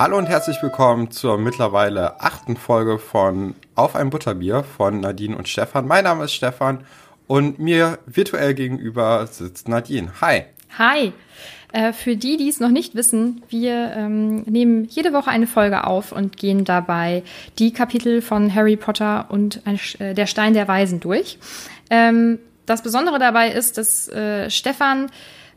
Hallo und herzlich willkommen zur mittlerweile achten Folge von Auf ein Butterbier von Nadine und Stefan. Mein Name ist Stefan und mir virtuell gegenüber sitzt Nadine. Hi. Hi. Äh, für die, die es noch nicht wissen, wir ähm, nehmen jede Woche eine Folge auf und gehen dabei die Kapitel von Harry Potter und ein, äh, der Stein der Weisen durch. Ähm, das Besondere dabei ist, dass äh, Stefan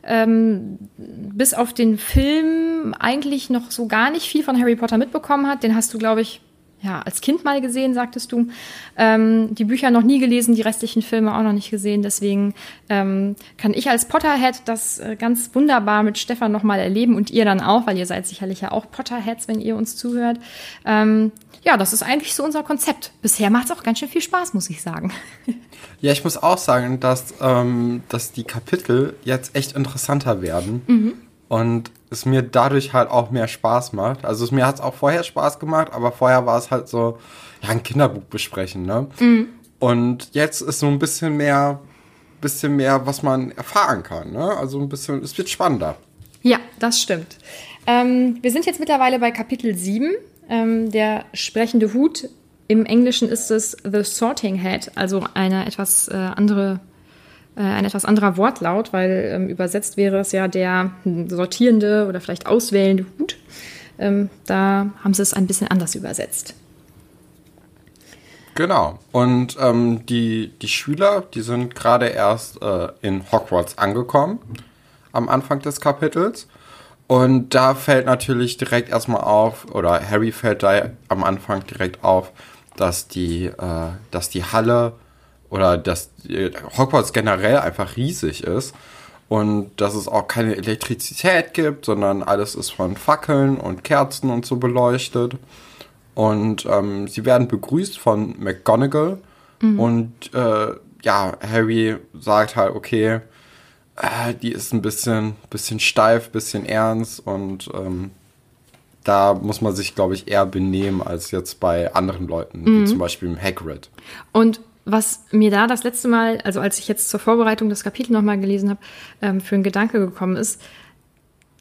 ähm, bis auf den Film eigentlich noch so gar nicht viel von Harry Potter mitbekommen hat. Den hast du, glaube ich, ja, als Kind mal gesehen, sagtest du. Ähm, die Bücher noch nie gelesen, die restlichen Filme auch noch nicht gesehen. Deswegen ähm, kann ich als Potterhead das äh, ganz wunderbar mit Stefan nochmal erleben und ihr dann auch, weil ihr seid sicherlich ja auch Potterheads, wenn ihr uns zuhört. Ähm, ja, das ist eigentlich so unser Konzept. Bisher macht es auch ganz schön viel Spaß, muss ich sagen. Ja, ich muss auch sagen, dass, ähm, dass die Kapitel jetzt echt interessanter werden. Mhm. Und es mir dadurch halt auch mehr Spaß macht. Also es, mir hat es auch vorher Spaß gemacht, aber vorher war es halt so, ja, ein Kinderbuch besprechen, ne? Mhm. Und jetzt ist so ein bisschen mehr, bisschen mehr, was man erfahren kann, ne? Also ein bisschen, es wird spannender. Ja, das stimmt. Ähm, wir sind jetzt mittlerweile bei Kapitel 7 ähm, der sprechende Hut. Im Englischen ist es The Sorting Head, also eine etwas äh, andere ein etwas anderer Wortlaut, weil ähm, übersetzt wäre es ja der sortierende oder vielleicht auswählende Hut. Ähm, da haben sie es ein bisschen anders übersetzt. Genau. Und ähm, die, die Schüler, die sind gerade erst äh, in Hogwarts angekommen am Anfang des Kapitels. Und da fällt natürlich direkt erstmal auf, oder Harry fällt da am Anfang direkt auf, dass die, äh, dass die Halle oder dass Hogwarts generell einfach riesig ist und dass es auch keine Elektrizität gibt, sondern alles ist von Fackeln und Kerzen und so beleuchtet. Und ähm, sie werden begrüßt von McGonagall mhm. und äh, ja, Harry sagt halt, okay, äh, die ist ein bisschen, bisschen steif, bisschen ernst und ähm, da muss man sich, glaube ich, eher benehmen als jetzt bei anderen Leuten, mhm. wie zum Beispiel im Hagrid. Und was mir da das letzte Mal, also als ich jetzt zur Vorbereitung das Kapitel nochmal gelesen habe, ähm, für einen Gedanke gekommen ist,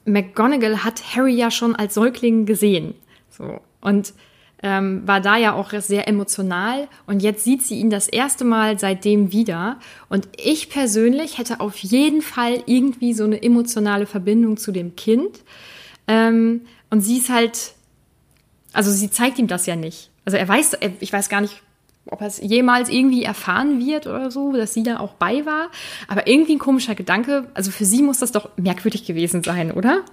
McGonagall hat Harry ja schon als Säugling gesehen. So. Und ähm, war da ja auch sehr emotional und jetzt sieht sie ihn das erste Mal seitdem wieder. Und ich persönlich hätte auf jeden Fall irgendwie so eine emotionale Verbindung zu dem Kind. Ähm, und sie ist halt, also sie zeigt ihm das ja nicht. Also er weiß, ich weiß gar nicht, ob er es jemals irgendwie erfahren wird oder so, dass sie da auch bei war. Aber irgendwie ein komischer Gedanke. Also für sie muss das doch merkwürdig gewesen sein, oder?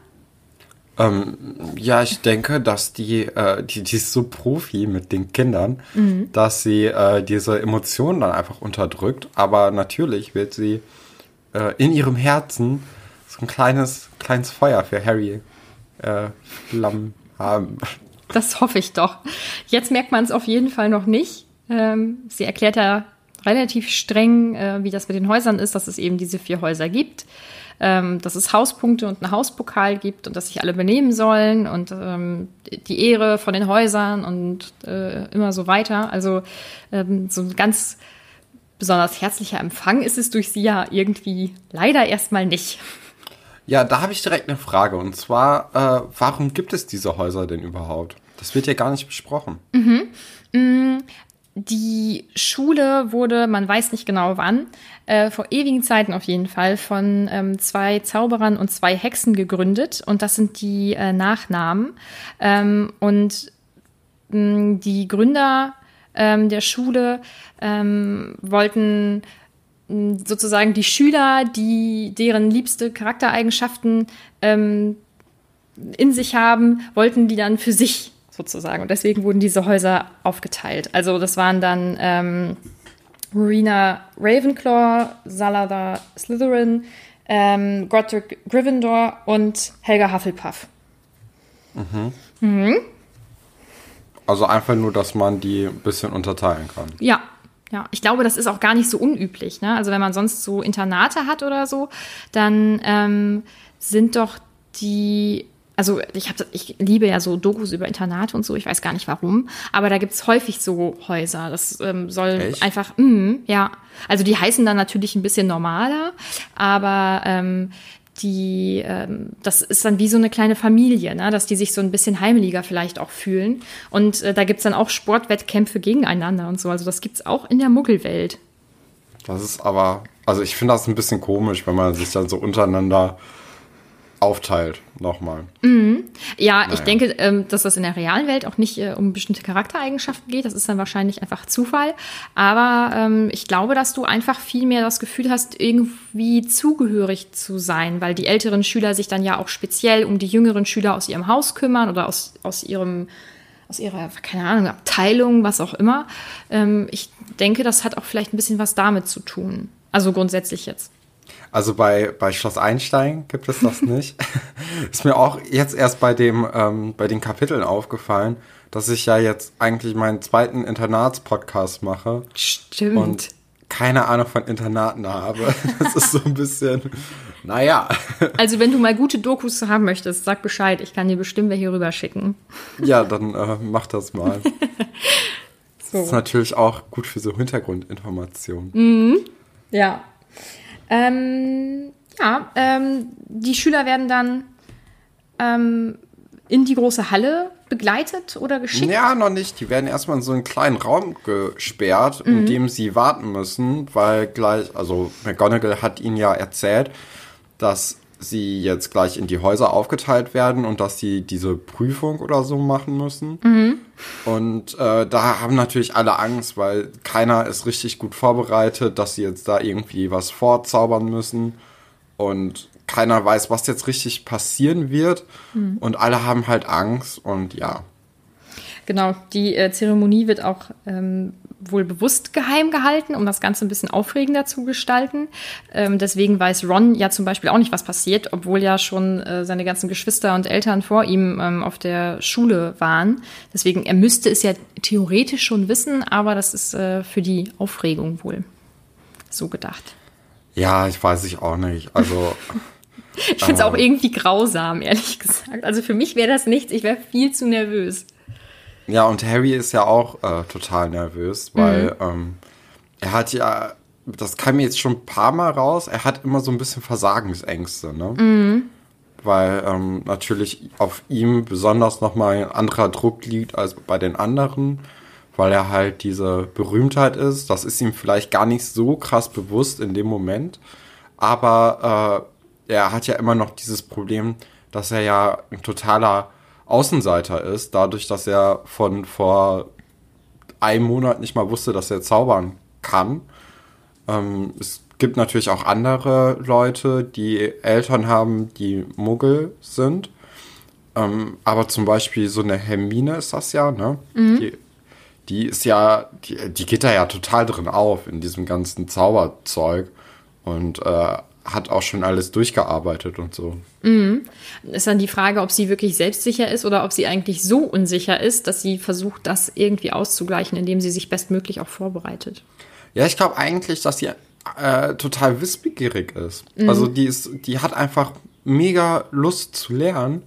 Ähm, ja, ich denke, dass die, äh, die, die ist so Profi mit den Kindern, mhm. dass sie äh, diese Emotionen dann einfach unterdrückt. Aber natürlich wird sie äh, in ihrem Herzen so ein kleines, kleines Feuer für Harry äh, Flammen haben. Das hoffe ich doch. Jetzt merkt man es auf jeden Fall noch nicht. Ähm, sie erklärt ja relativ streng, äh, wie das mit den Häusern ist, dass es eben diese vier Häuser gibt ähm, dass es Hauspunkte und einen Hauspokal gibt und dass sich alle benehmen sollen und ähm, die Ehre von den Häusern und äh, immer so weiter. Also ähm, so ein ganz besonders herzlicher Empfang ist es durch sie ja irgendwie leider erstmal nicht. Ja, da habe ich direkt eine Frage und zwar, äh, warum gibt es diese Häuser denn überhaupt? Das wird ja gar nicht besprochen. Mhm. Die Schule wurde, man weiß nicht genau wann, äh, vor ewigen Zeiten auf jeden Fall, von ähm, zwei Zauberern und zwei Hexen gegründet. Und das sind die äh, Nachnamen. Ähm, und mh, die Gründer ähm, der Schule ähm, wollten sozusagen die Schüler, die deren liebste Charaktereigenschaften ähm, in sich haben, wollten die dann für sich sozusagen. Und deswegen wurden diese Häuser aufgeteilt. Also das waren dann ähm, Rowena Ravenclaw, Salada Slytherin, ähm, Godric Gryffindor und Helga Hufflepuff. Mhm. Mhm. Also einfach nur, dass man die ein bisschen unterteilen kann. Ja, ja, ich glaube, das ist auch gar nicht so unüblich. Ne? Also wenn man sonst so Internate hat oder so, dann ähm, sind doch die also ich, hab, ich liebe ja so Dokus über Internate und so, ich weiß gar nicht warum, aber da gibt es häufig so Häuser. Das ähm, soll Echt? einfach, mh, ja. Also die heißen dann natürlich ein bisschen normaler, aber ähm, die, ähm, das ist dann wie so eine kleine Familie, ne? dass die sich so ein bisschen heimeliger vielleicht auch fühlen. Und äh, da gibt's dann auch Sportwettkämpfe gegeneinander und so. Also das gibt's auch in der Muggelwelt. Das ist aber, also ich finde das ein bisschen komisch, wenn man sich dann so untereinander aufteilt, nochmal. Ja, ich denke, ähm, dass das in der realen Welt auch nicht äh, um bestimmte Charaktereigenschaften geht. Das ist dann wahrscheinlich einfach Zufall. Aber ähm, ich glaube, dass du einfach viel mehr das Gefühl hast, irgendwie zugehörig zu sein, weil die älteren Schüler sich dann ja auch speziell um die jüngeren Schüler aus ihrem Haus kümmern oder aus, aus ihrem aus ihrer, keine Ahnung, Abteilung, was auch immer. Ähm, ich denke, das hat auch vielleicht ein bisschen was damit zu tun. Also grundsätzlich jetzt. Also bei, bei Schloss Einstein gibt es das nicht. ist mir auch jetzt erst bei dem, ähm, bei den Kapiteln aufgefallen, dass ich ja jetzt eigentlich meinen zweiten Internatspodcast mache Stimmt. und keine Ahnung von Internaten habe. Das ist so ein bisschen, naja. also wenn du mal gute Dokus haben möchtest, sag Bescheid. Ich kann dir bestimmt welche rüber schicken. Ja, dann äh, mach das mal. Das ist natürlich auch gut für so Hintergrundinformationen. Ja. Ähm, ja, ähm, die Schüler werden dann ähm, in die große Halle begleitet oder geschickt. Ja, noch nicht. Die werden erstmal in so einen kleinen Raum gesperrt, in dem sie warten müssen, weil gleich, also McGonagall hat ihnen ja erzählt, dass sie jetzt gleich in die Häuser aufgeteilt werden und dass sie diese Prüfung oder so machen müssen. Und äh, da haben natürlich alle Angst, weil keiner ist richtig gut vorbereitet, dass sie jetzt da irgendwie was vorzaubern müssen. Und keiner weiß, was jetzt richtig passieren wird. Und alle haben halt Angst und ja. Genau, die äh, Zeremonie wird auch ähm, wohl bewusst geheim gehalten, um das Ganze ein bisschen aufregender zu gestalten. Ähm, deswegen weiß Ron ja zum Beispiel auch nicht, was passiert, obwohl ja schon äh, seine ganzen Geschwister und Eltern vor ihm ähm, auf der Schule waren. Deswegen, er müsste es ja theoretisch schon wissen, aber das ist äh, für die Aufregung wohl so gedacht. Ja, ich weiß ich auch nicht. Also, Ich finde es auch irgendwie grausam, ehrlich gesagt. Also für mich wäre das nichts, ich wäre viel zu nervös. Ja, und Harry ist ja auch äh, total nervös, weil ähm, er hat ja, das kam mir jetzt schon ein paar Mal raus, er hat immer so ein bisschen Versagensängste, ne? Weil ähm, natürlich auf ihm besonders nochmal ein anderer Druck liegt als bei den anderen, weil er halt diese Berühmtheit ist. Das ist ihm vielleicht gar nicht so krass bewusst in dem Moment, aber äh, er hat ja immer noch dieses Problem, dass er ja ein totaler Außenseiter ist, dadurch, dass er von vor einem Monat nicht mal wusste, dass er zaubern kann. Ähm, es gibt natürlich auch andere Leute, die Eltern haben, die Muggel sind. Ähm, aber zum Beispiel so eine Hermine ist das ja, ne? Die, die ist ja, die, die geht da ja total drin auf in diesem ganzen Zauberzeug und äh, hat auch schon alles durchgearbeitet und so. Ist dann die Frage, ob sie wirklich selbstsicher ist oder ob sie eigentlich so unsicher ist, dass sie versucht, das irgendwie auszugleichen, indem sie sich bestmöglich auch vorbereitet. Ja, ich glaube eigentlich, dass sie äh, total wissbegierig ist. Also die ist, die hat einfach mega Lust zu lernen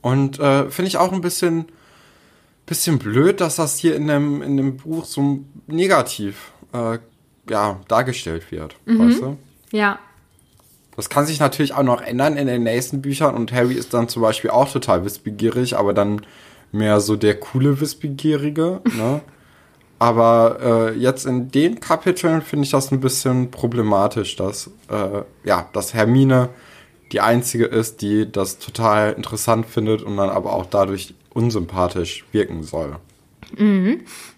und äh, finde ich auch ein bisschen, bisschen blöd, dass das hier in dem, in dem Buch so negativ äh, ja, dargestellt wird. Weißt du? Ja, Das kann sich natürlich auch noch ändern in den nächsten Büchern und Harry ist dann zum Beispiel auch total wissbegierig, aber dann mehr so der coole Wissbegierige, ne? Aber äh, jetzt in den Kapiteln finde ich das ein bisschen problematisch, dass, äh, ja, dass Hermine die einzige ist, die das total interessant findet und dann aber auch dadurch unsympathisch wirken soll.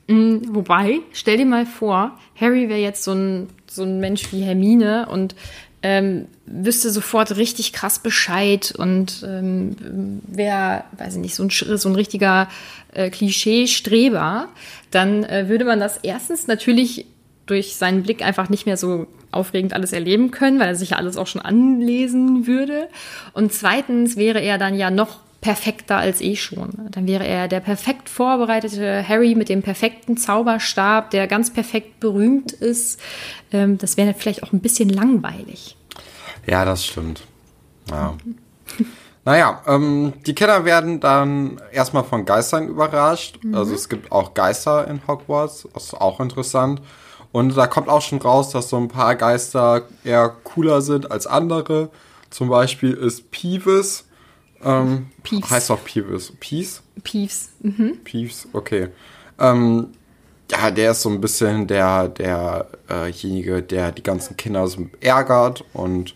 Wobei, stell dir mal vor, Harry wäre jetzt so ein, so ein Mensch wie Hermine und ähm, wüsste sofort richtig krass Bescheid und ähm, wäre, weiß ich nicht, so ein, so ein richtiger äh, Klischee-Streber, dann äh, würde man das erstens natürlich durch seinen Blick einfach nicht mehr so aufregend alles erleben können, weil er sich ja alles auch schon anlesen würde. Und zweitens wäre er dann ja noch perfekter als eh schon. Dann wäre er der perfekt vorbereitete Harry mit dem perfekten Zauberstab, der ganz perfekt berühmt ist. Ähm, das wäre vielleicht auch ein bisschen langweilig. Ja, das stimmt. Ja. naja, ähm, die Kinder werden dann erstmal von Geistern überrascht. Also es gibt auch Geister in Hogwarts, das ist auch interessant. Und da kommt auch schon raus, dass so ein paar Geister eher cooler sind als andere. Zum Beispiel ist Peeves, ähm, Peeves. heißt doch Peeves, Peace? Peeves. Mhm. Peeves, okay. Ähm, ja, der ist so ein bisschen der, der, äh, derjenige, der die ganzen Kinder so ärgert und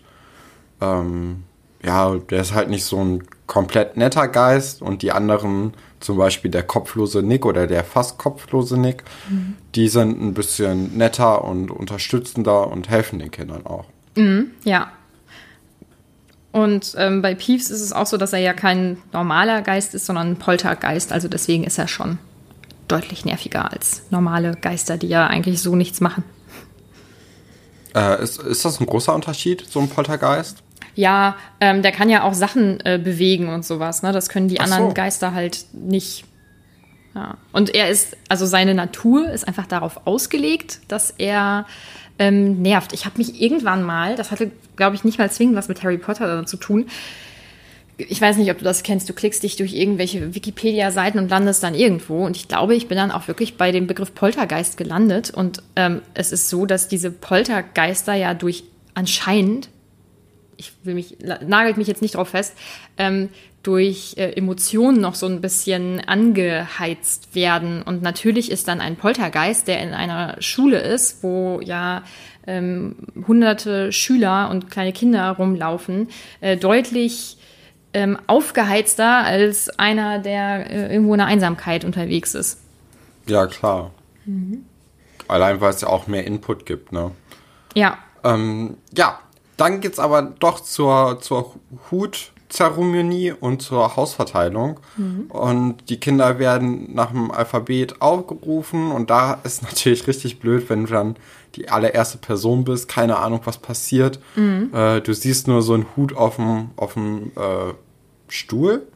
ähm, ja, der ist halt nicht so ein komplett netter Geist und die anderen, zum Beispiel der kopflose Nick oder der fast kopflose Nick, die sind ein bisschen netter und unterstützender und helfen den Kindern auch. Ja. Und ähm, bei Peeves ist es auch so, dass er ja kein normaler Geist ist, sondern ein Poltergeist. Also deswegen ist er schon deutlich nerviger als normale Geister, die ja eigentlich so nichts machen. Äh, ist, ist das ein großer Unterschied, so ein Poltergeist? Ja, ähm, der kann ja auch Sachen äh, bewegen und sowas. Ne? Das können die so. anderen Geister halt nicht. Ja. Und er ist, also seine Natur ist einfach darauf ausgelegt, dass er ähm, nervt. Ich habe mich irgendwann mal, das hatte, glaube ich, nicht mal zwingend was mit Harry Potter zu tun. Ich weiß nicht, ob du das kennst. Du klickst dich durch irgendwelche Wikipedia-Seiten und landest dann irgendwo. Und ich glaube, ich bin dann auch wirklich bei dem Begriff Poltergeist gelandet. Und ähm, es ist so, dass diese Poltergeister ja durch anscheinend ich will mich, nagelt mich jetzt nicht drauf fest, ähm, durch äh, Emotionen noch so ein bisschen angeheizt werden. Und natürlich ist dann ein Poltergeist, der in einer Schule ist, wo ja ähm, hunderte Schüler und kleine Kinder rumlaufen, äh, deutlich ähm, aufgeheizter als einer, der äh, irgendwo in der Einsamkeit unterwegs ist. Ja, klar. Allein, weil es ja auch mehr Input gibt, ne? Ja, Ähm, ja, dann geht's aber doch zur, zur Hutzeremonie und zur Hausverteilung. Und die Kinder werden nach dem Alphabet aufgerufen. Und da ist natürlich richtig blöd, wenn du dann die allererste Person bist, keine Ahnung, was passiert. Äh, du siehst nur so einen Hut auf dem, auf dem äh, Stuhl.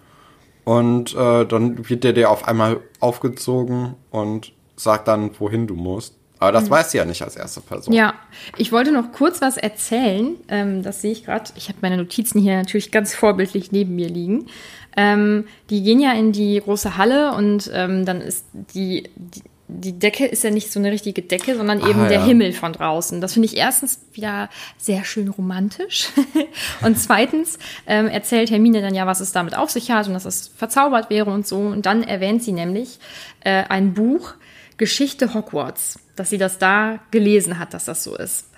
Und äh, dann wird der dir auf einmal aufgezogen und sagt dann, wohin du musst. Aber das weißt du ja nicht als erste Person. Ja, ich wollte noch kurz was erzählen. Ähm, das sehe ich gerade. Ich habe meine Notizen hier natürlich ganz vorbildlich neben mir liegen. Ähm, die gehen ja in die große Halle und ähm, dann ist die, die, die Decke ist ja nicht so eine richtige Decke, sondern eben Ah, der ja. Himmel von draußen. Das finde ich erstens wieder sehr schön romantisch. und zweitens ähm, erzählt Hermine dann ja, was es damit auf sich hat und dass es verzaubert wäre und so. Und dann erwähnt sie nämlich äh, ein Buch, Geschichte Hogwarts, dass sie das da gelesen hat, dass das so ist.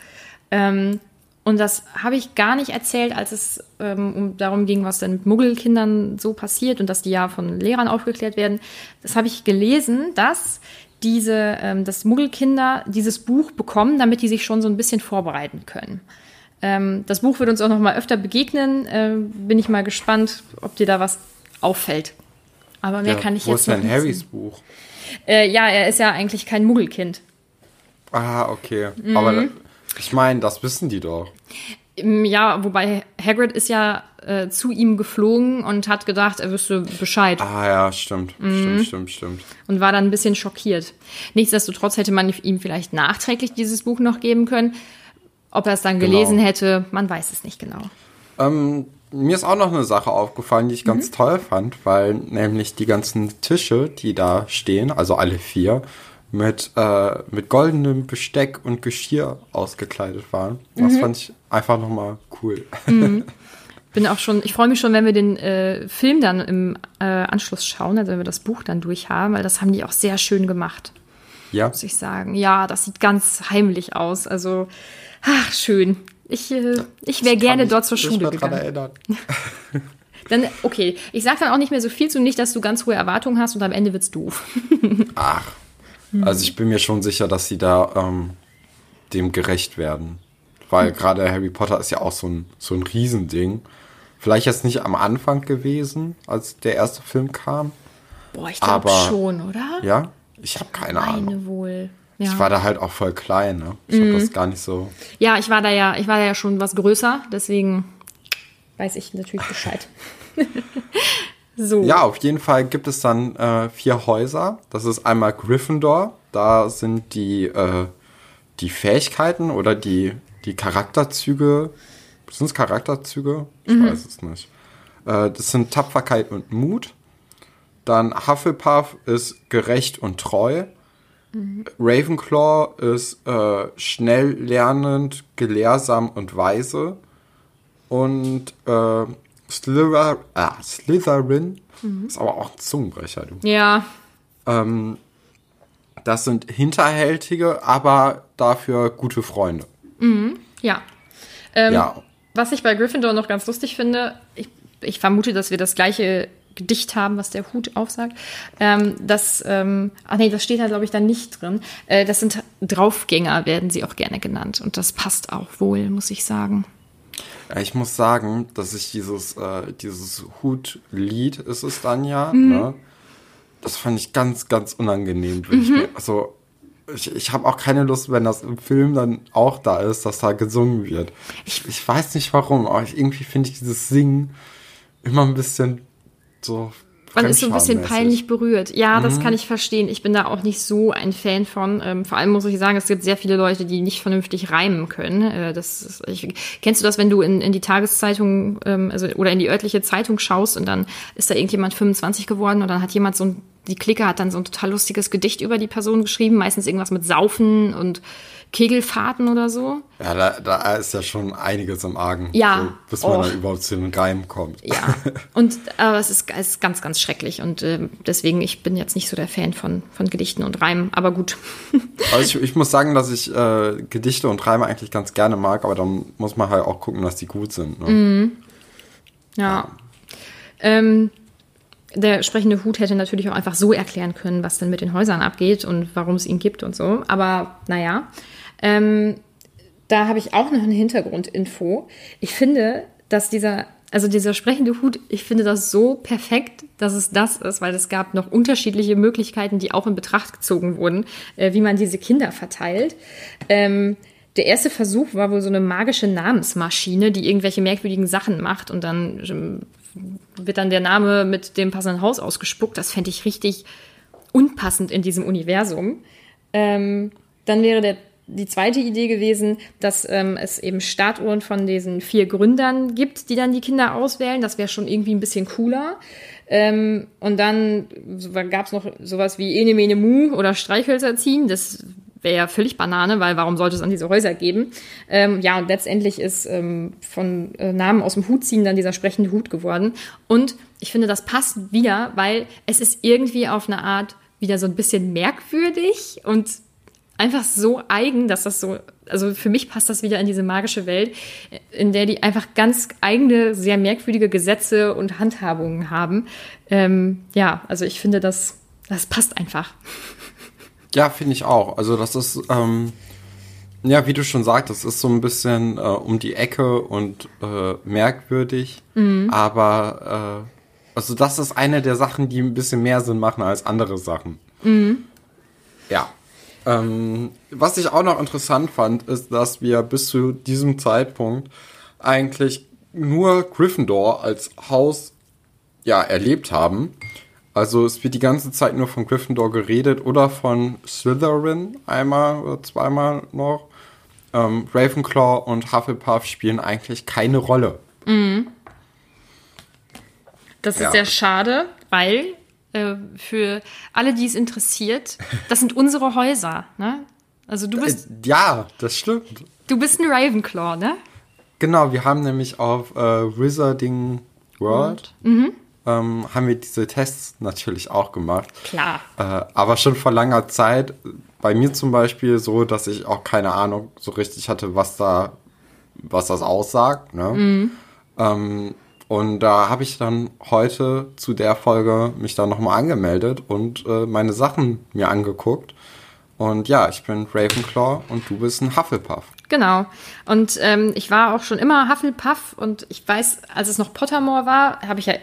Ähm, und das habe ich gar nicht erzählt, als es ähm, um darum ging, was denn mit Muggelkindern so passiert und dass die ja von Lehrern aufgeklärt werden. Das habe ich gelesen, dass diese, ähm, dass Muggelkinder dieses Buch bekommen, damit die sich schon so ein bisschen vorbereiten können. Ähm, das Buch wird uns auch noch mal öfter begegnen. Ähm, bin ich mal gespannt, ob dir da was auffällt. Aber mehr Ja, kann ich wo jetzt ist noch denn nicht Harrys sagen. Buch? Äh, ja, er ist ja eigentlich kein Muggelkind. Ah, okay. Mhm. Aber ich meine, das wissen die doch. Ähm, Ja, wobei Hagrid ist ja äh, zu ihm geflogen und hat gedacht, er wüsste Bescheid Ah ja, stimmt. Mhm. Stimmt, stimmt, stimmt. und war dann ein bisschen schockiert. Nichtsdestotrotz hätte man ihm vielleicht nachträglich dieses Buch noch geben können. Ob er es dann Genau. gelesen hätte, man weiß es nicht genau. Ähm, mir ist auch noch eine Sache aufgefallen, die ich ganz Mhm. toll fand, weil nämlich die ganzen Tische, die da stehen, also alle vier, mit, äh, mit goldenem Besteck und Geschirr ausgekleidet waren. Mhm. Das fand ich einfach nochmal cool. Bin auch schon, ich freue mich schon, wenn wir den äh, Film dann im äh, Anschluss schauen, also wenn wir das Buch dann durch haben, weil das haben die auch sehr schön gemacht, ja. muss ich sagen. Ja, das sieht ganz heimlich aus. Also, ach, schön. Ich, äh, ich wäre gerne dort zur Schule gegangen. Erinnern. Dann, okay, ich sag dann auch nicht mehr so viel zu, nicht, dass du ganz hohe Erwartungen hast und am Ende wird's doof. Ach, also ich bin mir schon sicher, dass sie da ähm, dem gerecht werden. Weil gerade Harry Potter ist ja auch so ein, so ein Riesending. Vielleicht jetzt nicht am Anfang gewesen, als der erste Film kam. Boah, ich glaube schon, oder? Ja, ich habe keine Ahnung. Meine wohl. Ja. Ich war da halt auch voll klein, ne? Ich habe das gar nicht so. ja, ich war da ja, ich war da ja schon was größer, deswegen weiß ich natürlich Bescheid. so. Ja, auf jeden Fall gibt es dann äh, vier Häuser. Das ist einmal Gryffindor. Da sind die, äh, die Fähigkeiten oder die, die Charakterzüge. Sind es Charakterzüge? Ich weiß es nicht. Äh, das sind Tapferkeit und Mut. Dann Hufflepuff ist gerecht und treu. Ravenclaw ist äh, schnell lernend, gelehrsam und weise. und äh, Slither, ah, Slytherin. Ist aber auch ein Zungenbrecher, du. Ja, Ähm, das sind hinterhältige, aber dafür gute Freunde. ja. Ähm, Ja. Was ich bei Gryffindor noch ganz lustig finde, ich, ich vermute, dass wir das gleiche Gedicht haben, was der Hut aufsagt. Ähm, das, ähm, ach nee, das steht da, glaube ich, dann nicht drin. Äh, das sind Draufgänger, werden sie auch gerne genannt. Und das passt auch wohl, muss ich sagen. Ich muss sagen, dass ich dieses, äh, dieses Hut-Lied ist es dann ja, ne? Das fand ich ganz, ganz unangenehm. wenn ich mir- Also, ich, ich habe auch keine Lust, wenn das im Film dann auch da ist, dass da gesungen wird. Ich, ich weiß nicht warum, aber ich, irgendwie finde ich dieses Singen immer ein bisschen so. Man ist so ein bisschen peinlich berührt. Ja, das kann ich verstehen. Ich bin da auch nicht so ein Fan von. Ähm, vor allem muss ich sagen, es gibt sehr viele Leute, die nicht vernünftig reimen können. Äh, das ist, ich, kennst du das, wenn du in, in die Tageszeitung ähm, also, oder in die örtliche Zeitung schaust und dann ist da irgendjemand 25 geworden und dann hat jemand so ein, die Clique hat dann so ein total lustiges Gedicht über die Person geschrieben, meistens irgendwas mit Saufen und Kegelfahrten oder so. Ja, da, da ist ja schon einiges im Argen. Ja. So, bis man Oh. dann überhaupt zu den Reim kommt. Ja, und aber es ist, es ist ganz, ganz schrecklich und ähm, deswegen, ich bin jetzt nicht so der Fan von, von Gedichten und Reimen, aber gut. Also ich, ich muss sagen, dass ich äh, Gedichte und Reime eigentlich ganz gerne mag, aber dann muss man halt auch gucken, dass die gut sind. Ne? Ja. Ähm, der sprechende Hut hätte natürlich auch einfach so erklären können, was denn mit den Häusern abgeht und warum es ihn gibt und so. Aber naja, ähm, da habe ich auch noch eine Hintergrundinfo. Ich finde, dass dieser, also dieser sprechende Hut, ich finde das so perfekt, dass es das ist, weil es gab noch unterschiedliche Möglichkeiten, die auch in Betracht gezogen wurden, äh, wie man diese Kinder verteilt. Ähm, der erste Versuch war wohl so eine magische Namensmaschine, die irgendwelche merkwürdigen Sachen macht und dann ähm, wird dann der Name mit dem passenden Haus ausgespuckt. Das fände ich richtig unpassend in diesem Universum. Ähm, dann wäre der, die zweite Idee gewesen, dass ähm, es eben Statuen von diesen vier Gründern gibt, die dann die Kinder auswählen. Das wäre schon irgendwie ein bisschen cooler. Ähm, und dann gab es noch sowas wie Ene Mene Mu oder Streichhölzer ziehen. Das wäre ja völlig Banane, weil warum sollte es an diese Häuser geben? Ähm, ja, und letztendlich ist ähm, von äh, Namen aus dem Hut ziehen dann dieser sprechende Hut geworden. Und ich finde, das passt wieder, weil es ist irgendwie auf eine Art wieder so ein bisschen merkwürdig und einfach so eigen, dass das so, also für mich passt das wieder in diese magische Welt, in der die einfach ganz eigene, sehr merkwürdige Gesetze und Handhabungen haben. Ähm, ja, also ich finde, das, das passt einfach. Ja, finde ich auch. Also das ist, ähm, ja, wie du schon sagtest, ist so ein bisschen äh, um die Ecke und äh, merkwürdig. Aber äh, also das ist eine der Sachen, die ein bisschen mehr Sinn machen als andere Sachen. Ja. Ähm, was ich auch noch interessant fand, ist, dass wir bis zu diesem Zeitpunkt eigentlich nur Gryffindor als Haus ja erlebt haben. Also es wird die ganze Zeit nur von Gryffindor geredet oder von Slytherin einmal oder zweimal noch. Ähm, Ravenclaw und Hufflepuff spielen eigentlich keine Rolle. Das ist Ja. sehr schade, weil äh, für alle, die es interessiert, das sind unsere Häuser. Ne? Also du bist, Äh, ja, das stimmt. du bist ein Ravenclaw, ne? Genau, wir haben nämlich auf äh, Wizarding World ähm, haben wir diese Tests natürlich auch gemacht. Klar. Äh, aber schon vor langer Zeit. Bei mir zum Beispiel so, dass ich auch keine Ahnung so richtig hatte, was da, was das aussagt. Ne? Ähm, und da habe ich dann heute zu der Folge mich dann nochmal angemeldet und äh, meine Sachen mir angeguckt. Und ja, ich bin Ravenclaw und du bist ein Hufflepuff. Genau. Und ähm, ich war auch schon immer Hufflepuff und ich weiß, als es noch Pottermore war, habe ich ja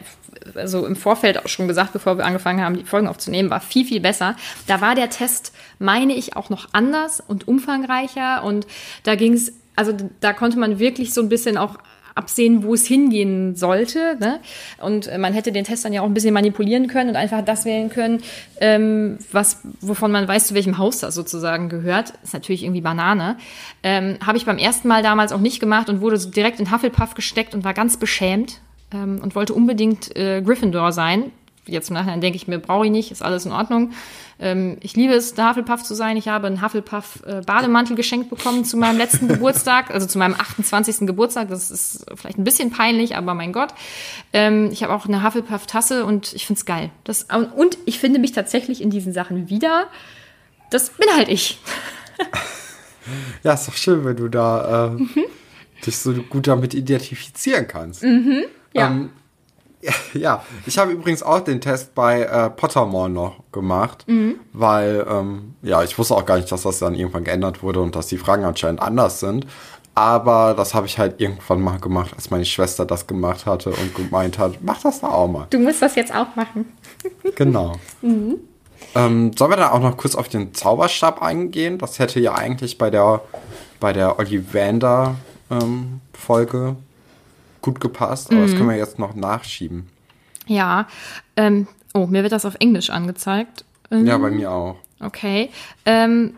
also im Vorfeld auch schon gesagt, bevor wir angefangen haben, die Folgen aufzunehmen, war viel, viel besser. Da war der Test, meine ich, auch noch anders und umfangreicher und da ging es, also da konnte man wirklich so ein bisschen auch absehen, wo es hingehen sollte. Ne? Und äh, man hätte den Test dann ja auch ein bisschen manipulieren können und einfach das wählen können, ähm, was, wovon man weiß, zu welchem Haus das sozusagen gehört. Ist natürlich irgendwie Banane. Ähm, Habe ich beim ersten Mal damals auch nicht gemacht und wurde so direkt in Hufflepuff gesteckt und war ganz beschämt ähm, und wollte unbedingt äh, Gryffindor sein. jetzt im Nachhinein denke ich mir, brauche ich nicht, ist alles in Ordnung. Ähm, ich liebe es, der Hufflepuff zu sein. Ich habe einen Hufflepuff-Bademantel geschenkt bekommen zu meinem letzten Geburtstag, also zu meinem 28. Geburtstag. Das ist vielleicht ein bisschen peinlich, aber mein Gott. Ähm, ich habe auch eine Hufflepuff-Tasse und ich finde es geil. Das, und ich finde mich tatsächlich in diesen Sachen wieder. Das bin halt ich. Ja, ist doch schön, wenn du da äh, mhm. dich so gut damit identifizieren kannst. Mhm, ja. Ähm, ja, ich habe übrigens auch den Test bei äh, Pottermore noch gemacht, mhm. weil, ähm, ja, ich wusste auch gar nicht, dass das dann irgendwann geändert wurde und dass die Fragen anscheinend anders sind. Aber das habe ich halt irgendwann mal gemacht, als meine Schwester das gemacht hatte und gemeint hat, mach das da auch mal. Du musst das jetzt auch machen. genau. Mhm. Ähm, sollen wir da auch noch kurz auf den Zauberstab eingehen? Das hätte ja eigentlich bei der, bei der Ollivander-Folge ähm, gut gepasst, aber mhm. das können wir jetzt noch nachschieben. Ja, ähm, oh, mir wird das auf Englisch angezeigt. Ähm, ja, bei mir auch. Okay. Ähm,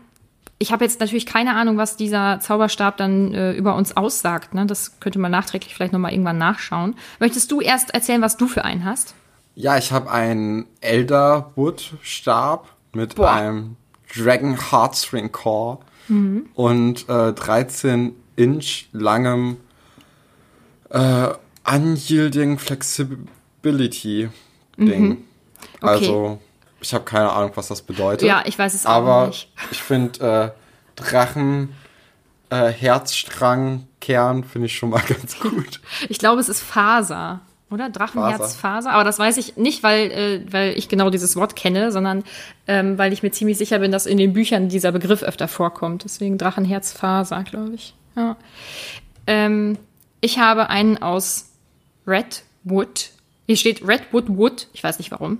ich habe jetzt natürlich keine Ahnung, was dieser Zauberstab dann äh, über uns aussagt. Ne? Das könnte man nachträglich vielleicht nochmal irgendwann nachschauen. Möchtest du erst erzählen, was du für einen hast? Ja, ich habe einen Elderwood-Stab mit Boah. einem Dragon Heartstring Core mhm. und äh, 13 Inch langem äh, Unyielding Flexibility Ding. Mhm. Okay. Also, ich habe keine Ahnung, was das bedeutet. Ja, ich weiß es auch aber nicht. Aber ich finde äh, Drachen äh, Herzstrang Kern finde ich schon mal ganz gut. ich glaube, es ist Faser. Oder? Drachenherzfaser. Aber das weiß ich nicht, weil, äh, weil ich genau dieses Wort kenne, sondern ähm, weil ich mir ziemlich sicher bin, dass in den Büchern dieser Begriff öfter vorkommt. Deswegen Drachenherzfaser, glaube ich. Ja. Ähm, ich habe einen aus Redwood. Hier steht Redwood Wood. Ich weiß nicht warum.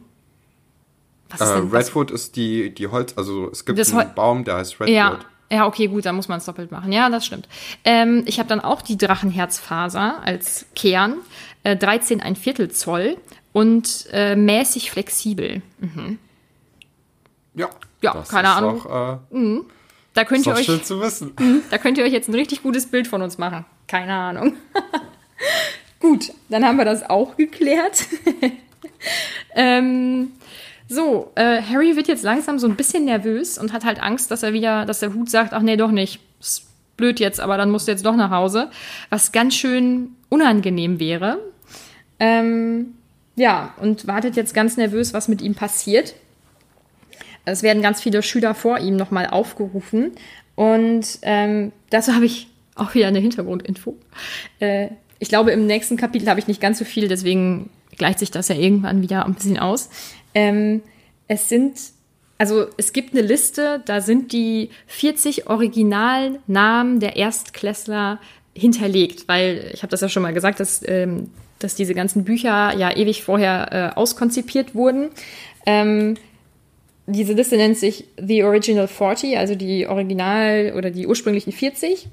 Was ist äh, Redwood ist die, die Holz, also es gibt das einen Baum, der heißt Redwood. Ja, ja, okay, gut, dann muss man es doppelt machen. Ja, das stimmt. Ähm, ich habe dann auch die Drachenherzfaser als Kern, äh, 13 ein Viertel Zoll und äh, mäßig flexibel. Mhm. Ja, ja, keine Ahnung. Auch, äh, mhm. Da könnt ihr euch, schön zu wissen. Mhm, da könnt ihr euch jetzt ein richtig gutes Bild von uns machen. Keine Ahnung. Gut, dann haben wir das auch geklärt. ähm, so, äh, Harry wird jetzt langsam so ein bisschen nervös und hat halt Angst, dass er wieder, dass der Hut sagt, ach nee, doch nicht. Ist blöd jetzt, aber dann musst du jetzt doch nach Hause. Was ganz schön unangenehm wäre. Ähm, ja, und wartet jetzt ganz nervös, was mit ihm passiert. Es werden ganz viele Schüler vor ihm nochmal aufgerufen. Und ähm, dazu habe ich auch wieder eine Hintergrundinfo. Äh, ich glaube, im nächsten Kapitel habe ich nicht ganz so viel, deswegen gleicht sich das ja irgendwann wieder ein bisschen aus. Ähm, es sind, also es gibt eine Liste, da sind die 40 originalen Namen der Erstklässler hinterlegt, weil ich habe das ja schon mal gesagt, dass, ähm, dass diese ganzen Bücher ja ewig vorher äh, auskonzipiert wurden. Ähm, diese Liste nennt sich The Original 40, also die Original oder die ursprünglichen 40.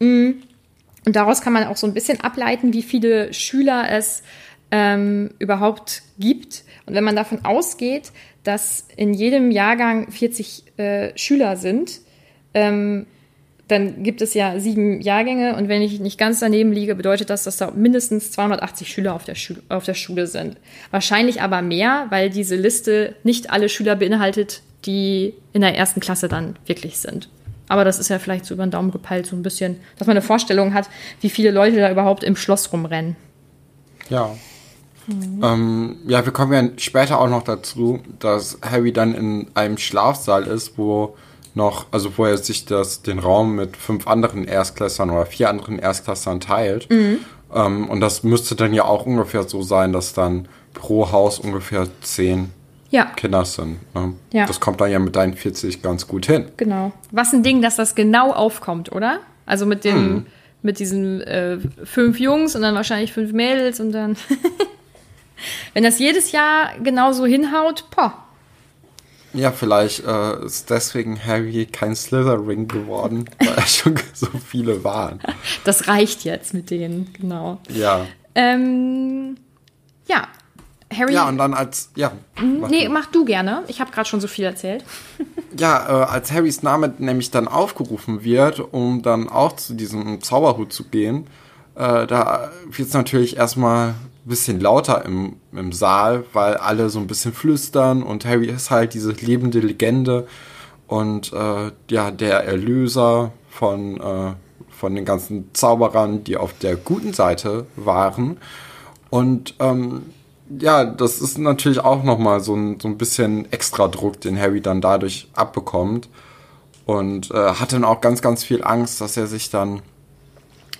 Und daraus kann man auch so ein bisschen ableiten, wie viele Schüler es ähm, überhaupt gibt. Und wenn man davon ausgeht, dass in jedem Jahrgang 40 äh, Schüler sind, ähm, dann gibt es ja sieben Jahrgänge und wenn ich nicht ganz daneben liege, bedeutet das, dass da mindestens 280 Schüler auf der, Schu auf der Schule sind. Wahrscheinlich aber mehr, weil diese Liste nicht alle Schüler beinhaltet, die in der ersten Klasse dann wirklich sind. Aber das ist ja vielleicht so über den Daumen gepeilt, so ein bisschen, dass man eine Vorstellung hat, wie viele Leute da überhaupt im Schloss rumrennen. Ja, Mhm. Ähm, ja, wir kommen ja später auch noch dazu, dass Harry dann in einem Schlafsaal ist, wo noch, also wo er sich das, den Raum mit fünf anderen Erstklässern oder vier anderen Erstklässern teilt. Mhm. Ähm, und das müsste dann ja auch ungefähr so sein, dass dann pro Haus ungefähr zehn ja. Kinder sind. Ne? Ja. Das kommt dann ja mit deinen 40 ganz gut hin. Genau. Was ein Ding, dass das genau aufkommt, oder? Also mit dem, mhm. mit diesen äh, fünf Jungs und dann wahrscheinlich fünf Mädels und dann. Wenn das jedes Jahr genauso hinhaut, poh. Ja, vielleicht äh, ist deswegen Harry kein Slytherin geworden, weil er schon so viele waren. Das reicht jetzt mit denen, genau. Ja. Ähm, ja, Harry. Ja, und dann als. Ja. Mhm. Mach nee, du. mach du gerne. Ich habe gerade schon so viel erzählt. ja, äh, als Harrys Name nämlich dann aufgerufen wird, um dann auch zu diesem Zauberhut zu gehen, äh, da wird es natürlich erstmal bisschen lauter im, im Saal, weil alle so ein bisschen flüstern und Harry ist halt diese lebende Legende und äh, ja, der Erlöser von, äh, von den ganzen Zauberern, die auf der guten Seite waren. Und ähm, ja, das ist natürlich auch nochmal so ein, so ein bisschen extra Druck, den Harry dann dadurch abbekommt. Und äh, hat dann auch ganz, ganz viel Angst, dass er sich dann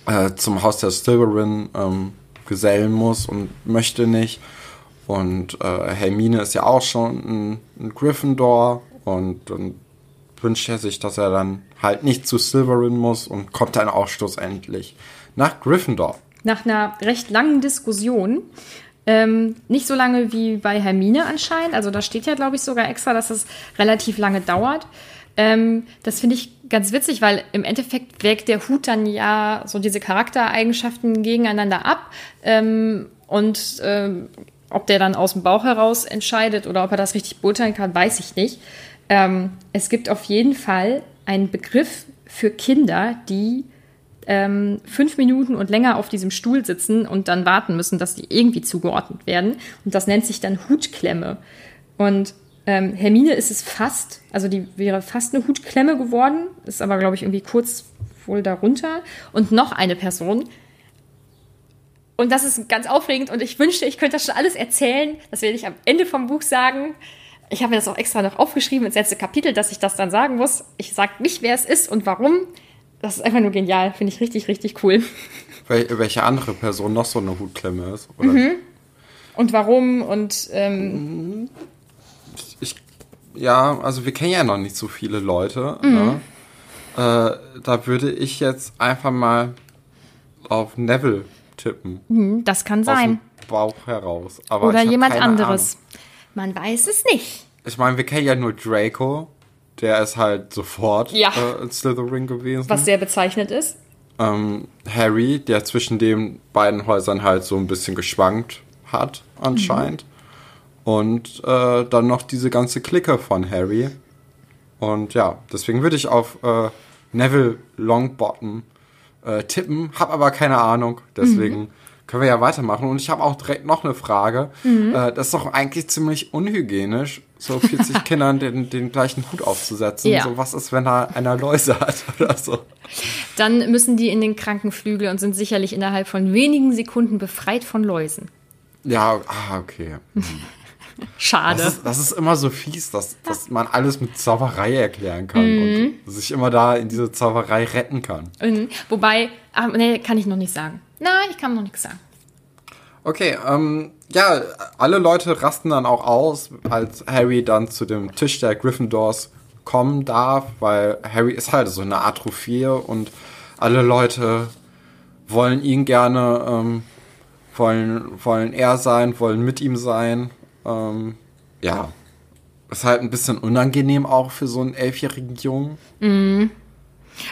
äh, zum Haus der Slytherin ähm, gesellen muss und möchte nicht. Und äh, Hermine ist ja auch schon ein, ein Gryffindor und dann wünscht er sich, dass er dann halt nicht zu Slytherin muss und kommt dann auch schlussendlich nach Gryffindor. Nach einer recht langen Diskussion ähm, nicht so lange wie bei Hermine anscheinend. Also da steht ja, glaube ich, sogar extra, dass es relativ lange dauert. Ähm, das finde ich ganz witzig, weil im Endeffekt wägt der Hut dann ja so diese Charaktereigenschaften gegeneinander ab. Ähm, und ähm, ob der dann aus dem Bauch heraus entscheidet oder ob er das richtig beurteilen kann, weiß ich nicht. Ähm, es gibt auf jeden Fall einen Begriff für Kinder, die ähm, fünf Minuten und länger auf diesem Stuhl sitzen und dann warten müssen, dass die irgendwie zugeordnet werden. Und das nennt sich dann Hutklemme. Und ähm, Hermine ist es fast, also die wäre fast eine Hutklemme geworden, ist aber, glaube ich, irgendwie kurz wohl darunter. Und noch eine Person. Und das ist ganz aufregend und ich wünschte, ich könnte das schon alles erzählen. Das werde ich am Ende vom Buch sagen. Ich habe mir das auch extra noch aufgeschrieben ins letzte Kapitel, dass ich das dann sagen muss. Ich sage nicht, wer es ist und warum das ist einfach nur genial. Finde ich richtig, richtig cool. Wel welche andere Person noch so eine Hutklemme ist? Oder? Mhm. Und warum und ähm ich, ja, also wir kennen ja noch nicht so viele Leute. Mhm. Ne? Äh, da würde ich jetzt einfach mal auf Neville tippen. Mhm, das kann sein. Aus dem Bauch heraus. Aber Oder jemand anderes. Ahnung. Man weiß es nicht. Ich meine, wir kennen ja nur Draco der ist halt sofort ja. äh, in Slytherin gewesen. Was sehr bezeichnet ist. Ähm, Harry, der zwischen den beiden Häusern halt so ein bisschen geschwankt hat, anscheinend. Mhm. Und äh, dann noch diese ganze Clique von Harry. Und ja, deswegen würde ich auf äh, Neville Longbottom äh, tippen, hab aber keine Ahnung. Deswegen mhm. Können wir ja weitermachen. Und ich habe auch direkt noch eine Frage. Mhm. Äh, das ist doch eigentlich ziemlich unhygienisch, so 40 Kindern den, den gleichen Hut aufzusetzen. Ja. So, was ist, wenn da einer Läuse hat oder so? Dann müssen die in den Krankenflügel und sind sicherlich innerhalb von wenigen Sekunden befreit von Läusen. Ja, ah, okay. Schade. Das ist, das ist, immer so fies, dass, dass man alles mit Zauberei erklären kann mhm. und sich immer da in diese Zauberei retten kann. Mhm. Wobei, ah, nee, kann ich noch nicht sagen. Nein, ich kann noch nichts sagen. Okay, ähm, ja, alle Leute rasten dann auch aus, als Harry dann zu dem Tisch der Gryffindors kommen darf, weil Harry ist halt so eine Art Trophäe und alle Leute wollen ihn gerne, ähm, wollen, wollen er sein, wollen mit ihm sein. Ähm, ja, ist halt ein bisschen unangenehm auch für so einen elfjährigen Jungen. Mhm.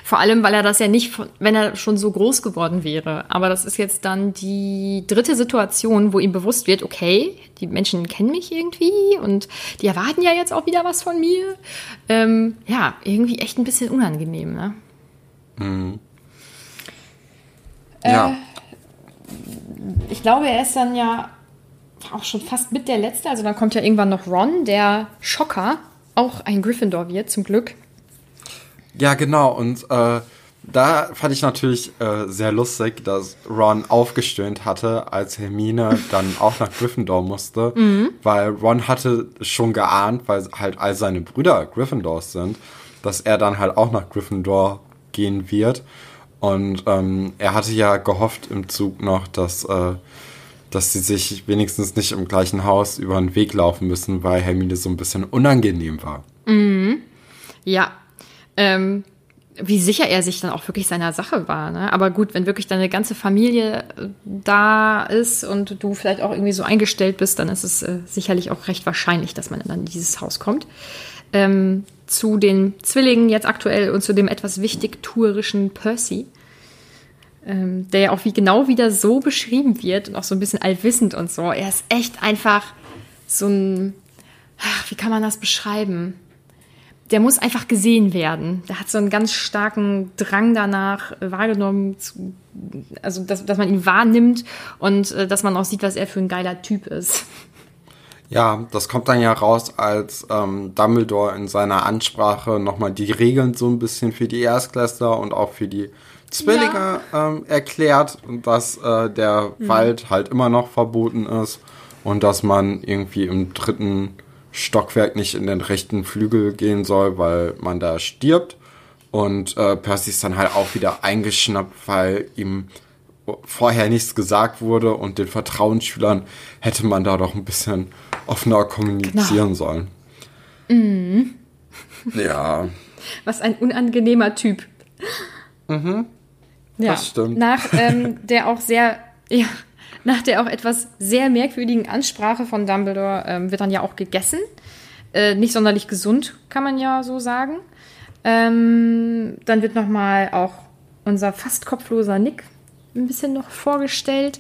Vor allem, weil er das ja nicht, wenn er schon so groß geworden wäre. Aber das ist jetzt dann die dritte Situation, wo ihm bewusst wird, okay, die Menschen kennen mich irgendwie und die erwarten ja jetzt auch wieder was von mir. Ähm, ja, irgendwie echt ein bisschen unangenehm, ne? Mhm. Äh, ja. Ich glaube, er ist dann ja auch schon fast mit der Letzte. Also dann kommt ja irgendwann noch Ron, der Schocker, auch ein Gryffindor wird, zum Glück. Ja, genau. Und äh, da fand ich natürlich äh, sehr lustig, dass Ron aufgestöhnt hatte, als Hermine dann auch nach Gryffindor musste, mhm. weil Ron hatte schon geahnt, weil halt all seine Brüder Gryffindors sind, dass er dann halt auch nach Gryffindor gehen wird. Und ähm, er hatte ja gehofft im Zug noch, dass, äh, dass sie sich wenigstens nicht im gleichen Haus über den Weg laufen müssen, weil Hermine so ein bisschen unangenehm war. Mhm. Ja, ähm, wie sicher er sich dann auch wirklich seiner Sache war. Ne? Aber gut, wenn wirklich deine ganze Familie äh, da ist und du vielleicht auch irgendwie so eingestellt bist, dann ist es äh, sicherlich auch recht wahrscheinlich, dass man dann in dieses Haus kommt. Ähm, zu den Zwillingen jetzt aktuell und zu dem etwas wichtigtuerischen Percy, ähm, der ja auch wie genau wieder so beschrieben wird und auch so ein bisschen allwissend und so. Er ist echt einfach so ein, ach, wie kann man das beschreiben? Der muss einfach gesehen werden. Der hat so einen ganz starken Drang danach, wahrgenommen zu, also dass, dass man ihn wahrnimmt und äh, dass man auch sieht, was er für ein geiler Typ ist. Ja, das kommt dann ja raus, als ähm, Dumbledore in seiner Ansprache nochmal die Regeln so ein bisschen für die Erstklässler und auch für die Zwillinge ja. ähm, erklärt, dass äh, der mhm. Wald halt immer noch verboten ist und dass man irgendwie im dritten Stockwerk nicht in den rechten Flügel gehen soll, weil man da stirbt. Und äh, Percy ist dann halt auch wieder eingeschnappt, weil ihm vorher nichts gesagt wurde und den Vertrauensschülern hätte man da doch ein bisschen offener kommunizieren genau. sollen. Mhm. Ja. Was ein unangenehmer Typ. Mhm. Ja. Das stimmt. Nach ähm, der auch sehr, ja, nach der auch etwas sehr merkwürdigen Ansprache von Dumbledore ähm, wird dann ja auch gegessen. Äh, nicht sonderlich gesund, kann man ja so sagen. Ähm, dann wird nochmal auch unser fast kopfloser Nick ein bisschen noch vorgestellt.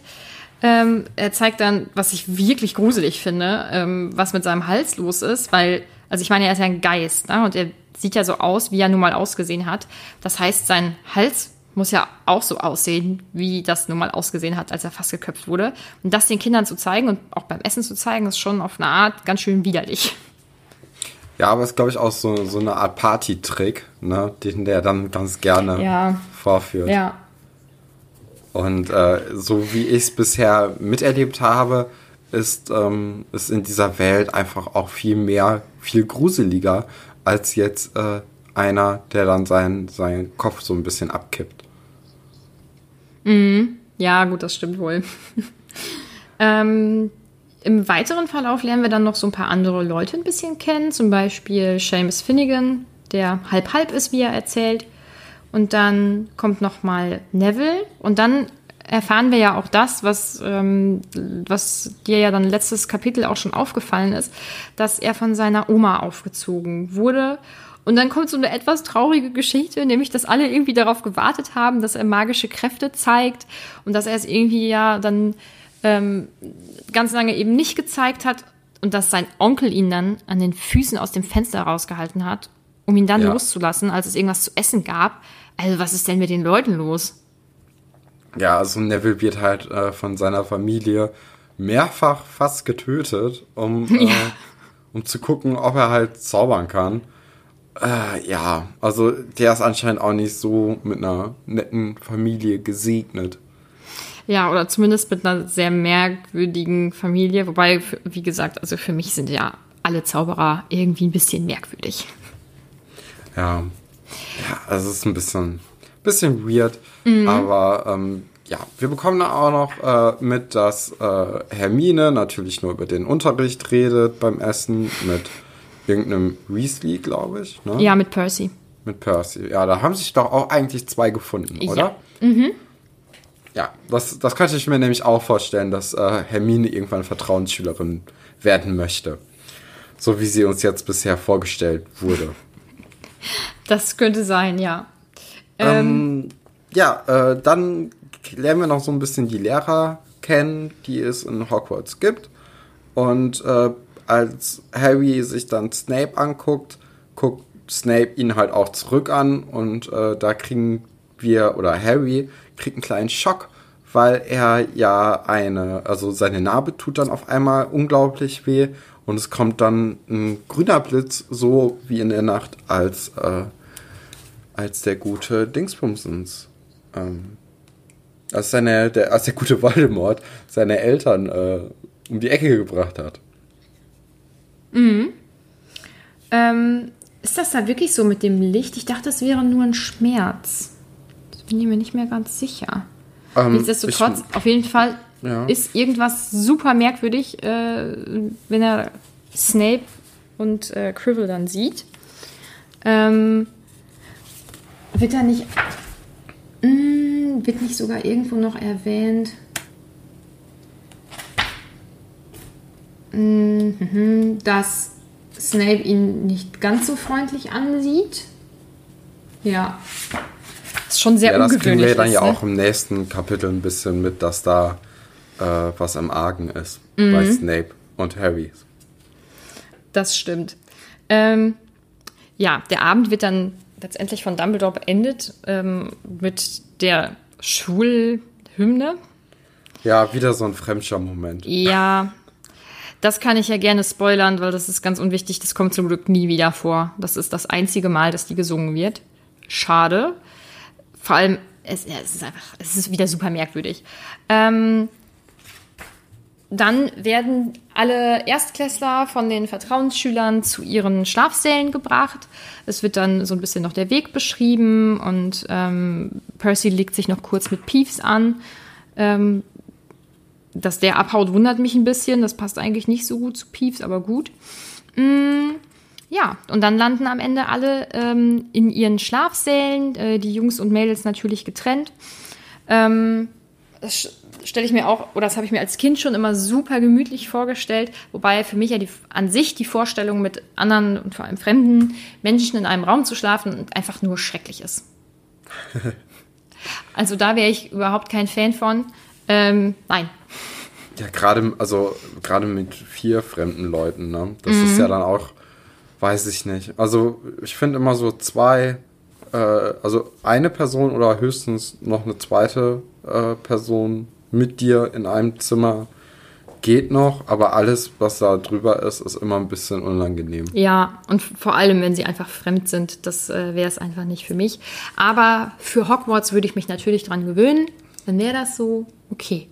Ähm, er zeigt dann, was ich wirklich gruselig finde, ähm, was mit seinem Hals los ist, weil, also ich meine, er ist ja ein Geist, ne? Und er sieht ja so aus, wie er nun mal ausgesehen hat. Das heißt, sein Hals muss ja auch so aussehen, wie das nun mal ausgesehen hat, als er fast geköpft wurde. Und das den Kindern zu zeigen und auch beim Essen zu zeigen, ist schon auf eine Art ganz schön widerlich. Ja, aber es ist, glaube ich, auch so, so eine Art Party-Trick, ne, den der dann ganz gerne ja. vorführt. Ja, und äh, so wie ich es bisher miterlebt habe, ist ähm, ist in dieser Welt einfach auch viel mehr, viel gruseliger als jetzt äh, einer, der dann seinen, seinen Kopf so ein bisschen abkippt. Mhm. Ja, gut, das stimmt wohl. ähm, Im weiteren Verlauf lernen wir dann noch so ein paar andere Leute ein bisschen kennen, zum Beispiel Seamus Finnegan, der halb-halb ist, wie er erzählt. Und dann kommt nochmal Neville und dann erfahren wir ja auch das, was, ähm, was dir ja dann letztes Kapitel auch schon aufgefallen ist, dass er von seiner Oma aufgezogen wurde. Und dann kommt so eine etwas traurige Geschichte, nämlich, dass alle irgendwie darauf gewartet haben, dass er magische Kräfte zeigt und dass er es irgendwie ja dann ähm, ganz lange eben nicht gezeigt hat und dass sein Onkel ihn dann an den Füßen aus dem Fenster rausgehalten hat, um ihn dann ja. loszulassen, als es irgendwas zu essen gab. Also was ist denn mit den Leuten los? Ja, also Neville wird halt äh, von seiner Familie mehrfach fast getötet, um, ja. äh, um zu gucken, ob er halt zaubern kann. Äh, ja, also der ist anscheinend auch nicht so mit einer netten Familie gesegnet. Ja, oder zumindest mit einer sehr merkwürdigen Familie. Wobei, wie gesagt, also für mich sind ja alle Zauberer irgendwie ein bisschen merkwürdig. Ja, ja also es ist ein bisschen bisschen weird. Mhm. Aber ähm, ja, wir bekommen da auch noch äh, mit, dass äh, Hermine natürlich nur über den Unterricht redet beim Essen mit irgendeinem Weasley, glaube ich. Ne? Ja, mit Percy. Mit Percy. Ja, da haben sich doch auch eigentlich zwei gefunden, oder? Ja. Mhm. Ja, das, das könnte ich mir nämlich auch vorstellen, dass äh, Hermine irgendwann Vertrauensschülerin werden möchte. So wie sie uns jetzt bisher vorgestellt wurde. Das könnte sein, ja. Ähm, ähm, ja, äh, dann lernen wir noch so ein bisschen die Lehrer kennen, die es in Hogwarts gibt. Und äh, als Harry sich dann Snape anguckt, guckt Snape ihn halt auch zurück an und äh, da kriegen wir, oder Harry kriegt einen kleinen Schock, weil er ja eine, also seine Narbe tut dann auf einmal unglaublich weh und es kommt dann ein grüner Blitz, so wie in der Nacht, als äh, als der gute Dingsbumsens. Ähm, als, seine, der, als der gute Voldemort seine Eltern äh, um die Ecke gebracht hat. Mhm. Ähm, ist das da wirklich so mit dem Licht? Ich dachte, es wäre nur ein Schmerz. Das bin ich mir nicht mehr ganz sicher. Ähm, Nichtsdestotrotz, auf jeden Fall ja. ist irgendwas super merkwürdig, äh, wenn er Snape und äh, Crivel dann sieht. Ähm, wird da nicht. Mh, hm, wird nicht sogar irgendwo noch erwähnt. Dass Snape ihn nicht ganz so freundlich ansieht. Ja. Das ist schon sehr ja, ungewöhnlich. Das kriegen wir dann ist, ja ne? auch im nächsten Kapitel ein bisschen mit, dass da äh, was im Argen ist mhm. bei Snape und Harry. Das stimmt. Ähm, ja, der Abend wird dann letztendlich von Dumbledore beendet ähm, mit der Schulhymne. Ja, wieder so ein Fremdscham-Moment. Ja, das kann ich ja gerne spoilern, weil das ist ganz unwichtig. Das kommt zum Glück nie wieder vor. Das ist das einzige Mal, dass die gesungen wird. Schade. Vor allem, es, es ist einfach, es ist wieder super merkwürdig. Ähm, dann werden alle Erstklässler von den Vertrauensschülern zu ihren Schlafsälen gebracht. Es wird dann so ein bisschen noch der Weg beschrieben und ähm, Percy legt sich noch kurz mit Peeves an. Ähm, dass der abhaut, wundert mich ein bisschen. Das passt eigentlich nicht so gut zu Peeves, aber gut. Mm, ja, und dann landen am Ende alle ähm, in ihren Schlafsälen, äh, die Jungs und Mädels natürlich getrennt. Ähm, das stelle ich mir auch, oder das habe ich mir als Kind schon immer super gemütlich vorgestellt, wobei für mich ja die, an sich die Vorstellung mit anderen und vor allem fremden Menschen in einem Raum zu schlafen einfach nur schrecklich ist. also da wäre ich überhaupt kein Fan von. Ähm, nein. Ja, gerade, also gerade mit vier fremden Leuten, ne? Das mhm. ist ja dann auch, weiß ich nicht. Also ich finde immer so zwei, äh, also eine Person oder höchstens noch eine zweite äh, Person mit dir in einem Zimmer geht noch, aber alles, was da drüber ist, ist immer ein bisschen unangenehm. Ja, und vor allem, wenn sie einfach fremd sind, das äh, wäre es einfach nicht für mich. Aber für Hogwarts würde ich mich natürlich dran gewöhnen. Dann wäre das so okay.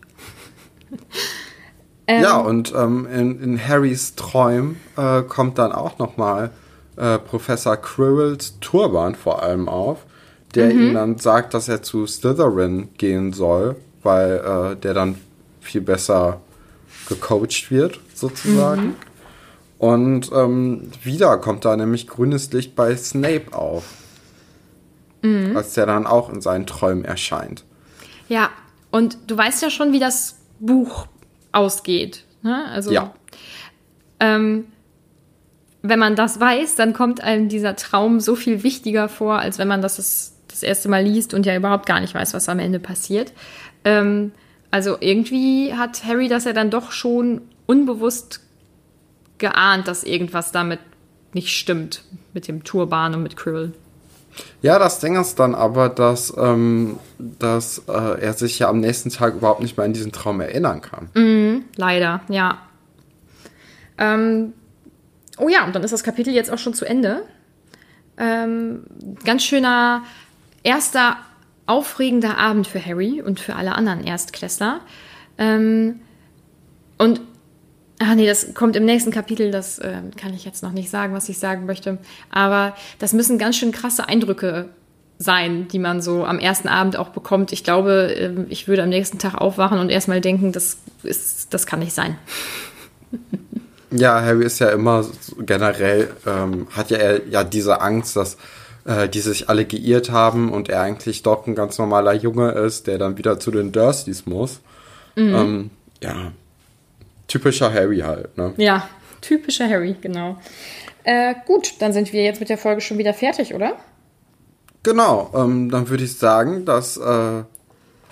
ähm, ja, und ähm, in, in, Harrys Träumen äh, kommt dann auch nochmal äh, Professor Quirrells Turban vor allem auf, der mhm. ihm dann sagt, dass er zu Slytherin gehen soll, weil äh, der dann viel besser gecoacht wird, sozusagen. Mhm. Und ähm, wieder kommt da nämlich grünes Licht bei Snape auf. Mhm. Als der dann auch in seinen Träumen erscheint. Ja, und du weißt ja schon, wie das Buch ausgeht. Ne? Also, ja. Ähm, wenn man das weiß, dann kommt einem dieser Traum so viel wichtiger vor, als wenn man das das, erste Mal liest und ja überhaupt gar nicht weiß, was am Ende passiert. Ähm, also irgendwie hat Harry das ja dann doch schon unbewusst geahnt, dass irgendwas damit nicht stimmt mit dem Turban und mit Krill. Ja, das Ding ist dann aber, dass, ähm, dass äh, er sich ja am nächsten Tag überhaupt nicht mehr an diesen Traum erinnern kann. Mhm, leider, ja. Ähm, oh ja, und dann ist das Kapitel jetzt auch schon zu Ende. Ähm, ganz schöner erster aufregender Abend für Harry und für alle anderen Erstklässler. Ähm, und Ach nee, das kommt im nächsten Kapitel, das äh, kann ich jetzt noch nicht sagen, was ich sagen möchte. Aber das müssen ganz schön krasse Eindrücke sein, die man so am ersten Abend auch bekommt. Ich glaube, äh, ich würde am nächsten Tag aufwachen und erstmal denken, das, ist, das kann nicht sein. Ja, Harry ist ja immer generell, ähm, hat ja, ja diese Angst, dass äh, die sich alle geirrt haben und er eigentlich doch ein ganz normaler Junge ist, der dann wieder zu den Dursleys muss. Mhm. Ähm, ja, typischer Harry halt, ne? Ja, typischer Harry, genau. Äh, gut, dann sind wir jetzt mit der Folge schon wieder fertig, oder? Genau, ähm, dann würde ich sagen, dass äh,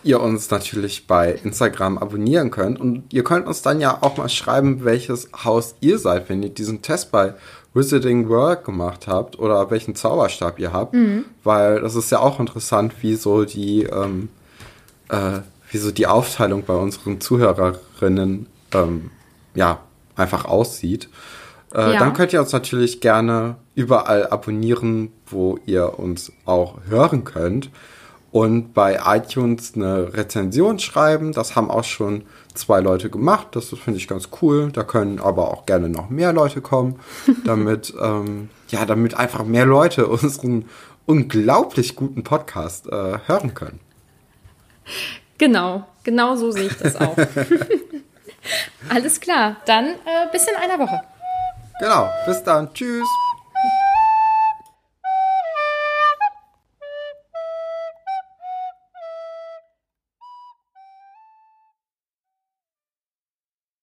ihr uns natürlich bei Instagram abonnieren könnt und ihr könnt uns dann ja auch mal schreiben, welches Haus ihr seid, wenn ihr diesen Test bei Wizarding World gemacht habt oder welchen Zauberstab ihr habt, mhm. weil das ist ja auch interessant, wie so die ähm, äh, wie so die Aufteilung bei unseren Zuhörerinnen ähm, ja, einfach aussieht. Äh, ja. Dann könnt ihr uns natürlich gerne überall abonnieren, wo ihr uns auch hören könnt. Und bei iTunes eine Rezension schreiben. Das haben auch schon zwei Leute gemacht. Das finde ich ganz cool. Da können aber auch gerne noch mehr Leute kommen, damit, ähm, ja, damit einfach mehr Leute unseren unglaublich guten Podcast äh, hören können. Genau, genau so sehe ich das auch. Alles klar, dann äh, bis in einer Woche. Genau, bis dann. Tschüss.